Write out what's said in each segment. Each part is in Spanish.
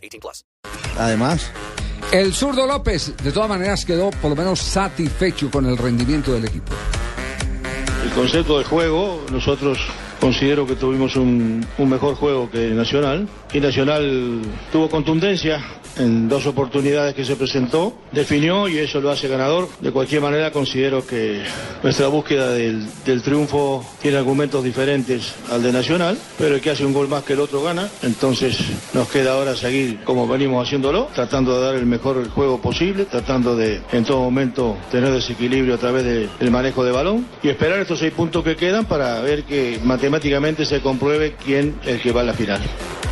18 plus. Además, El zurdo López, de todas maneras, quedó por lo menos satisfecho con el rendimiento del equipo. El concepto de juego, nosotros considero que tuvimos un, un mejor juego que Nacional. Y Nacional tuvo contundencia en dos oportunidades que se presentó, definió y eso lo hace ganador. De cualquier manera considero que nuestra búsqueda del, triunfo tiene argumentos diferentes al de Nacional, pero el que hace un gol más que el otro gana. Entonces nos queda ahora seguir como venimos haciéndolo, tratando de dar el mejor juego posible, tratando de en todo momento tener desequilibrio a través de- del manejo de balón y esperar estos seis puntos que quedan para ver que matemáticamente se compruebe quién es el que va a la final.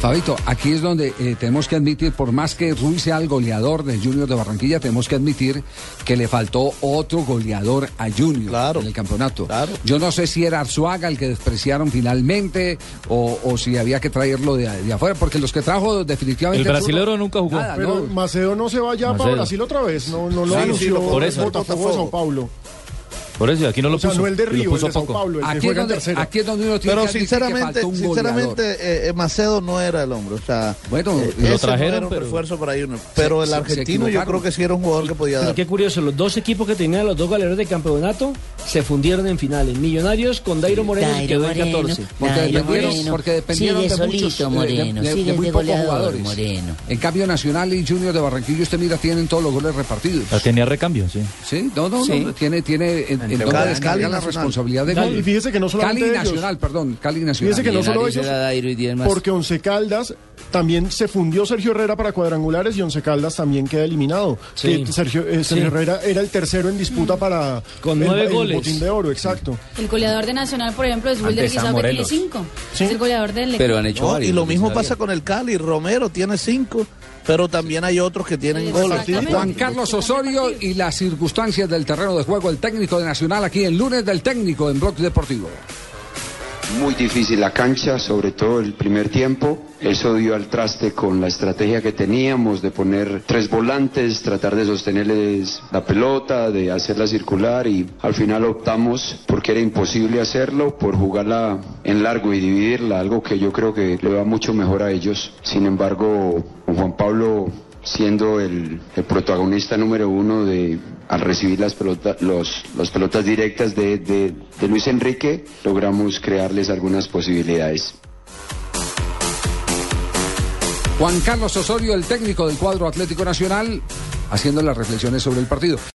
Fabito, aquí es donde eh, tenemos que admitir, por más que Ruiz sea el goleador del Junior de Barranquilla, tenemos que admitir que le faltó otro goleador a Junior Claro, en el campeonato. claro. Yo no sé si era Arzuaga el que despreciaron finalmente o, o si había que traerlo de, de afuera, porque los que trajo definitivamente... El brasilero nunca jugó. Nada, Pero ¿no? Maceo no se va ya para Maceo. Brasil otra vez, no, no lo Sí, anunció sí, lo- por eso. Botafogo Sao Paulo. Por eso, aquí no lo O sea, puso. no el de y lo Río, el puso de Sao poco. Paulo, el que Aquí es, en aquí es donde uno tiene pero que que sinceramente, faltó un sinceramente eh, eh, Macedo no era el hombre. O sea, Bueno, eh, lo trajeron, no era un pero- refuerzo para Junior. Pero Se- el se- se argentino yo creo que sí era un jugador que podía dar. qué curioso, los dos equipos que tenían los dos goleadores de campeonato se fundieron en finales. Millonarios con Dairo Moreno que Dairo quedó en Moreno, 14. Porque Dairo dependieron, Moreno. porque dependieron Sigue de muchos, solito eh, de- Moreno, de, de sigue muy pocos goleador jugadores. Moreno. En cambio, Nacional y Junior de Barranquillo, usted mira, tienen todos los goles repartidos. La tenía recambio, sí. Sí, no, no, no, tiene, tiene en, en dónde Cali- Cali la responsabilidad de gol. y fíjese que no solamente Cali ellos. Nacional, perdón, Cali Nacional. Fíjese que no solo ellos, porque Once Caldas también se fundió Sergio Herrera para cuadrangulares y Once Caldas también queda eliminado. Sí. Que Sergio, eh, Sergio Sí. Herrera era el tercero en disputa para Con el- nueve el, goles. botín de oro, exacto. El goleador de Nacional, por ejemplo, es Wilder Guisao, que tiene cinco. Sí. Es el goleador del Pero han hecho No, varios. y lo mismo pasa con el Cali. Romero tiene cinco, pero también hay otros que tienen goles. Juan Carlos Osorio y las circunstancias del terreno de juego, el técnico de Nacional aquí el lunes del técnico en Blog Deportivo. Muy difícil la cancha, sobre todo el primer tiempo. Eso dio al traste con la estrategia que teníamos de poner tres volantes, tratar de sostenerles la pelota, de hacerla circular y al final optamos porque era imposible hacerlo, por jugarla en largo y dividirla, algo que yo creo que le va mucho mejor a ellos. Sin embargo, Juan Pablo siendo el, protagonista número uno de al recibir las pelotas los, pelotas directas de- de Luis Enrique logramos crearles algunas posibilidades. Juan Carlos Osorio, el técnico del cuadro Atlético Nacional, haciendo las reflexiones sobre el partido.